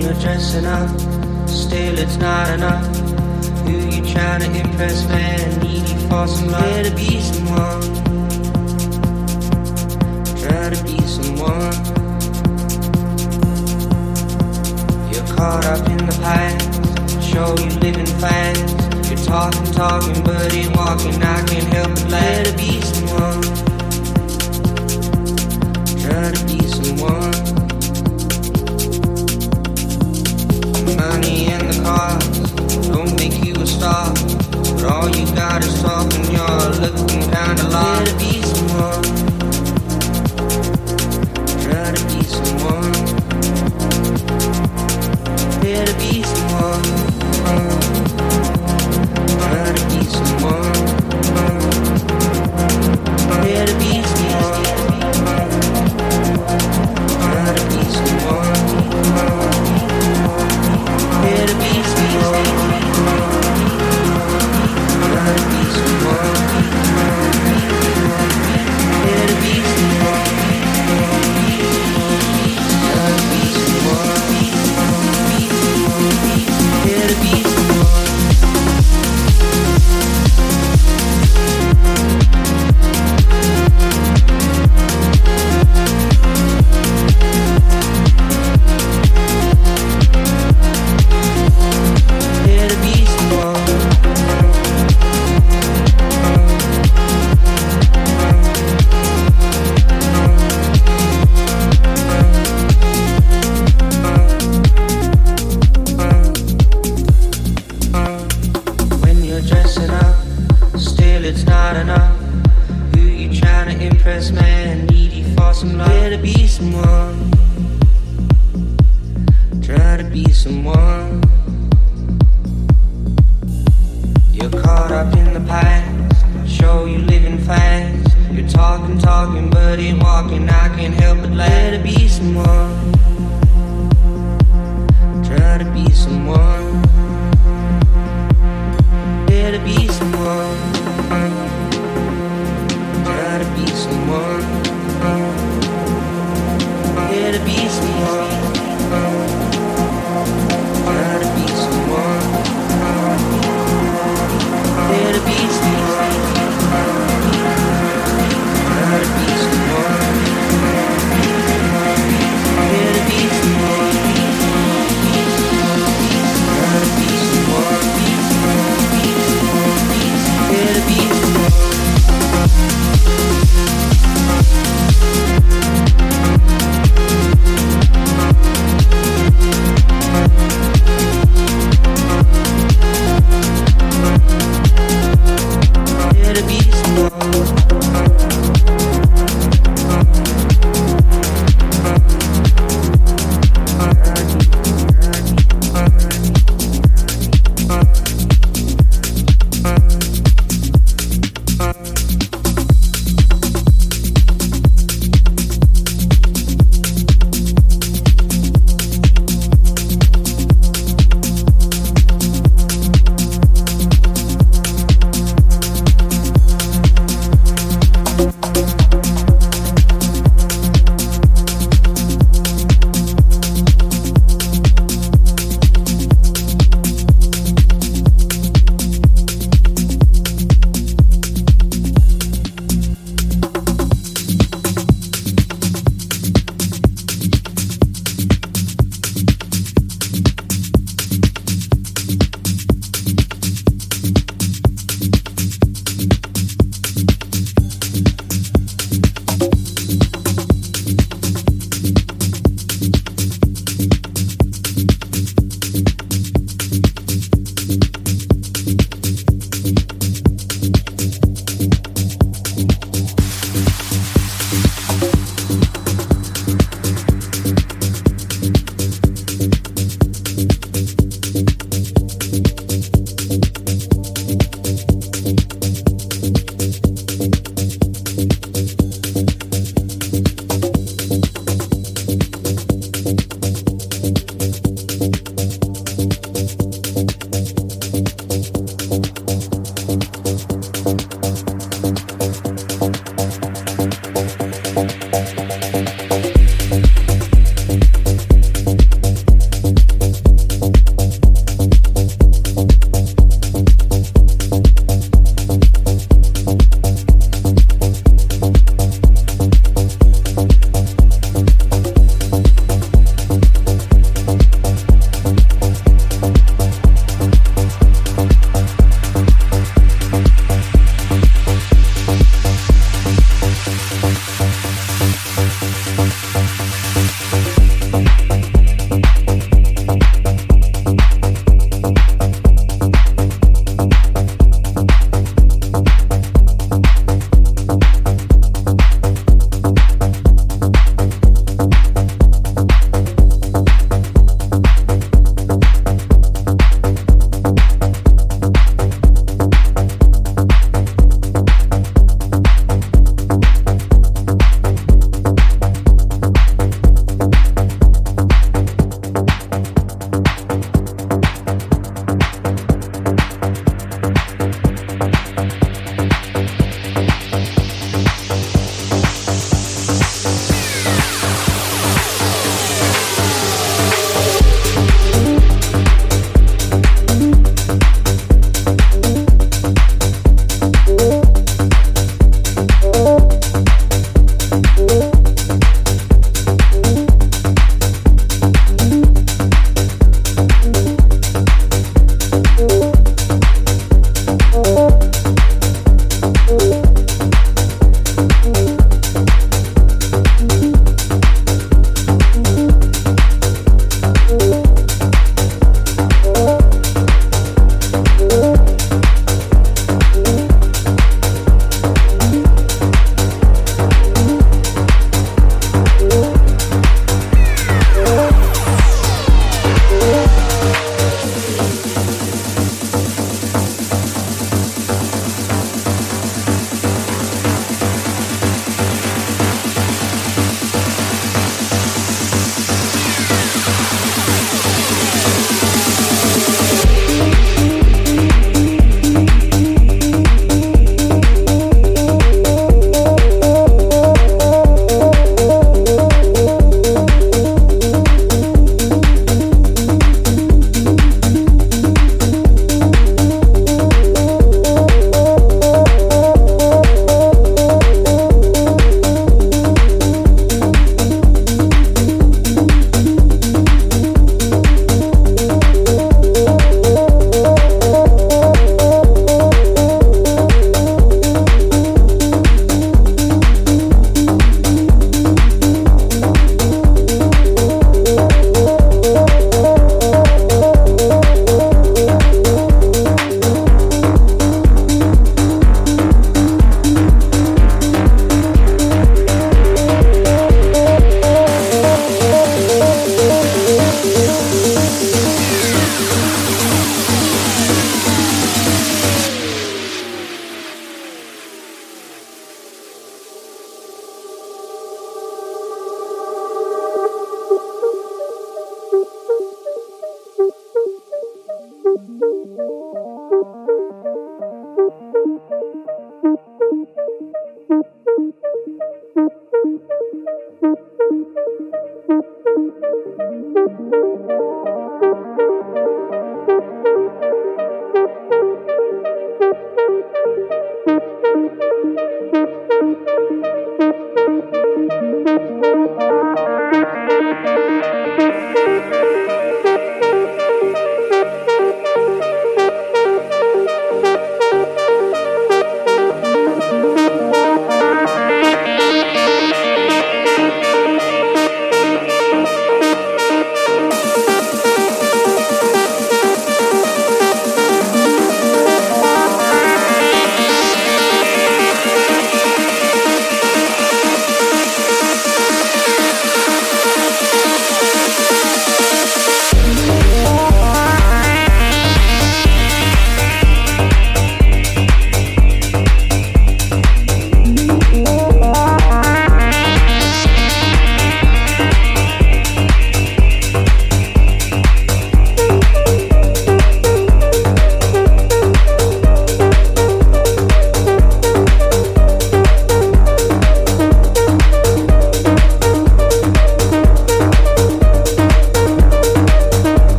dressing up, still it's not enough. Who you trying to impress, man? Needy for some love. Try to be someone. Try to be someone. You're caught up in the past. Show you living fast. You're talking, talking, but ain't walking. I can't help but glad to be someone. Try to be someone. Money and the cars don't make you a star. But all you got is talk and you're looking kinda lost. Try to be someone. Try to be someone. Try to be someone. To be someone. It's not enough. Who you trying to impress, man? Needy for some love. Try to be someone. Try to be someone. You're caught up in the past. Show you living fast. You're talking, talking, but ain't walking. I can't help but glad to be someone. Try to be someone. To be someone.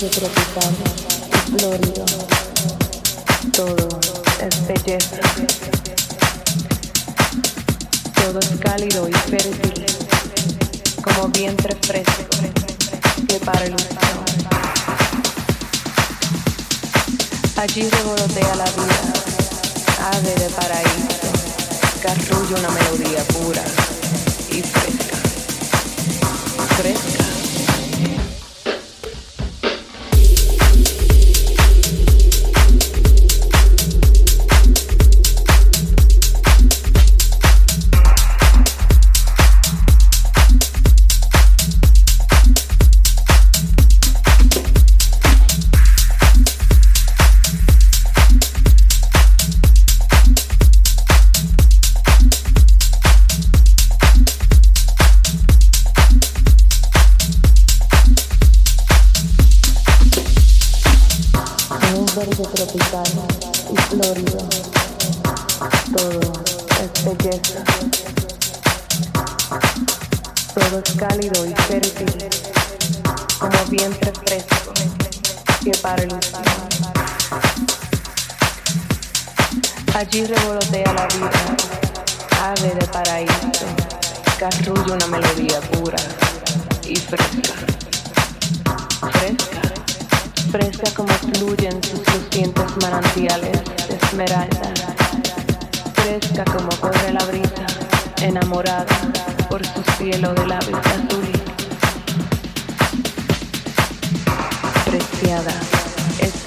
Verde tropical florido. Todo es belleza. Todo es cálido y fértil, como vientre fresco que para ilusión. Allí revolotea la vida, ave de paraíso, que una melodía pura y fresca. Fresca.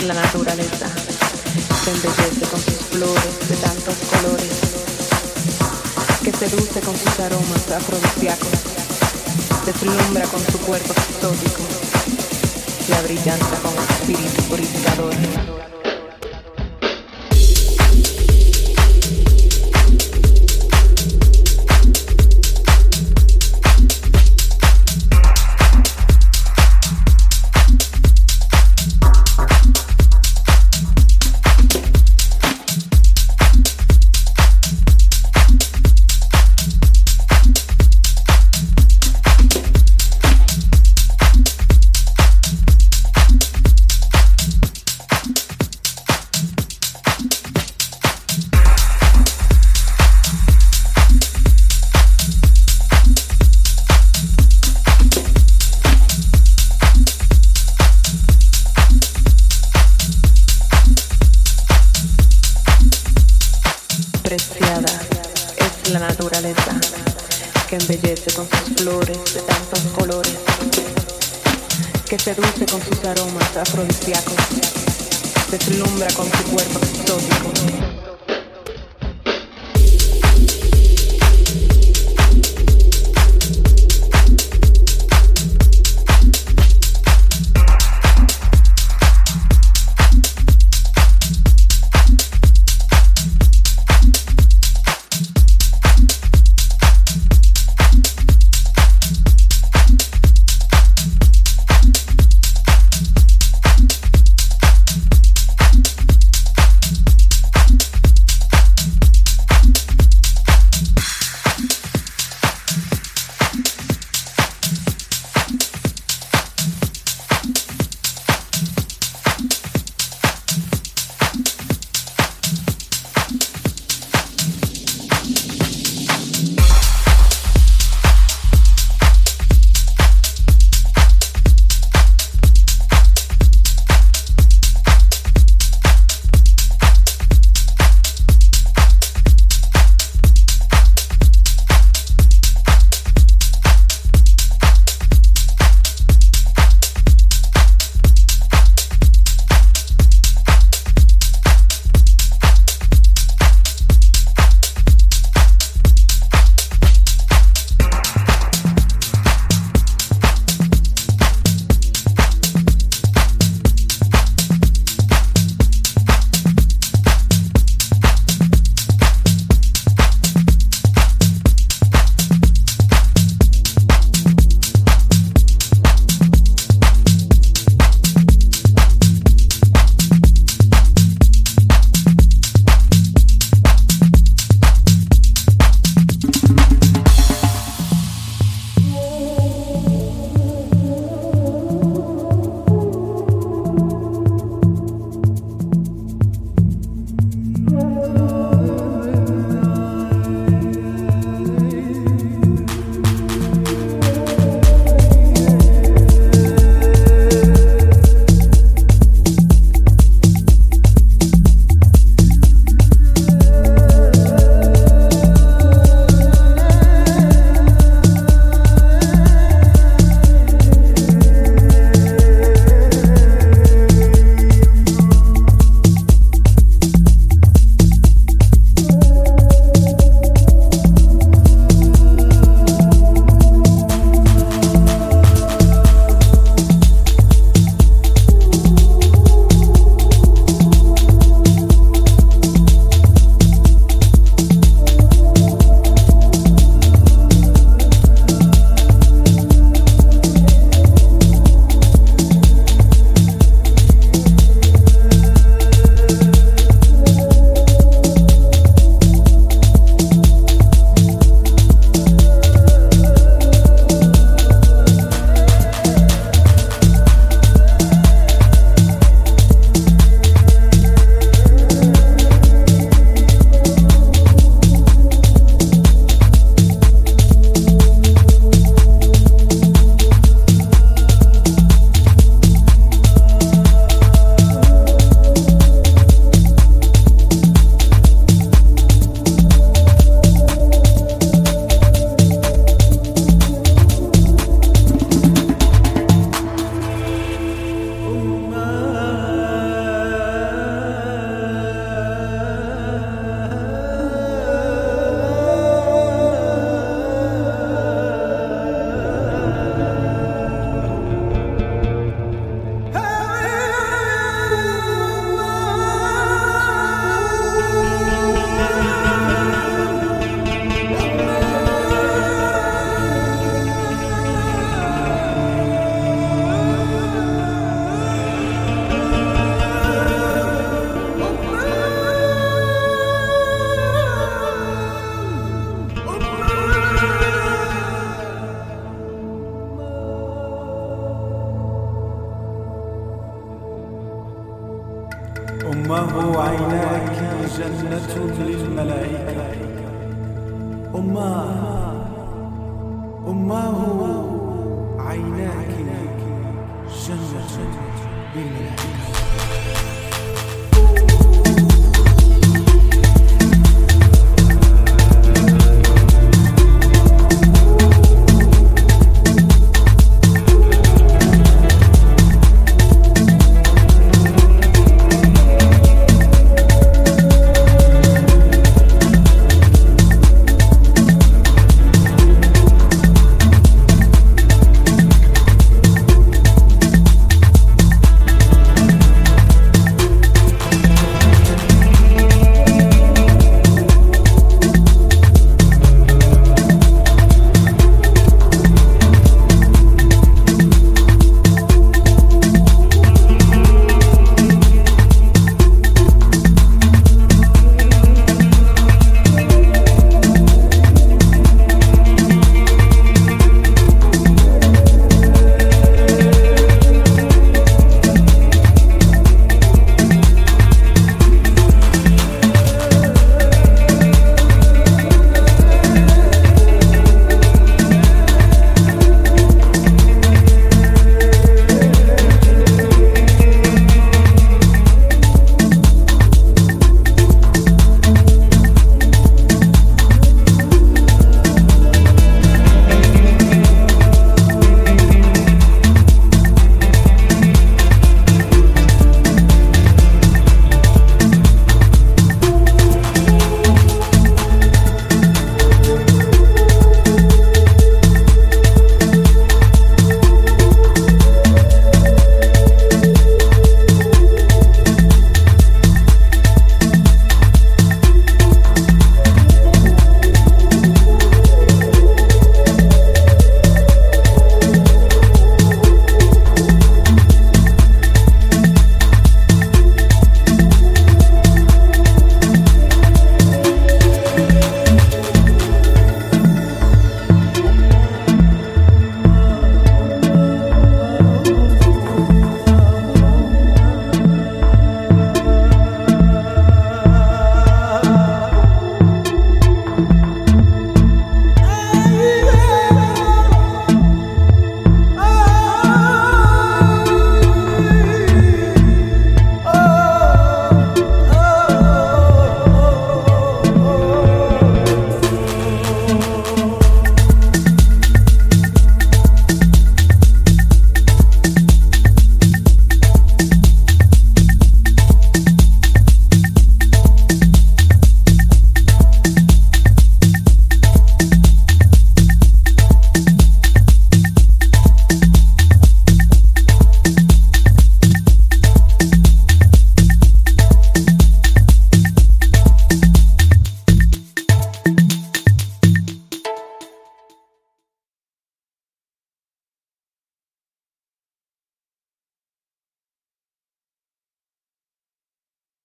la naturaleza se embellece con sus flores de tantos colores, que seduce con sus aromas afrodisíacos, deslumbra con su cuerpo exótico, la brillanta con espíritu purificador. أماه أماه عيناك جنة للملائكة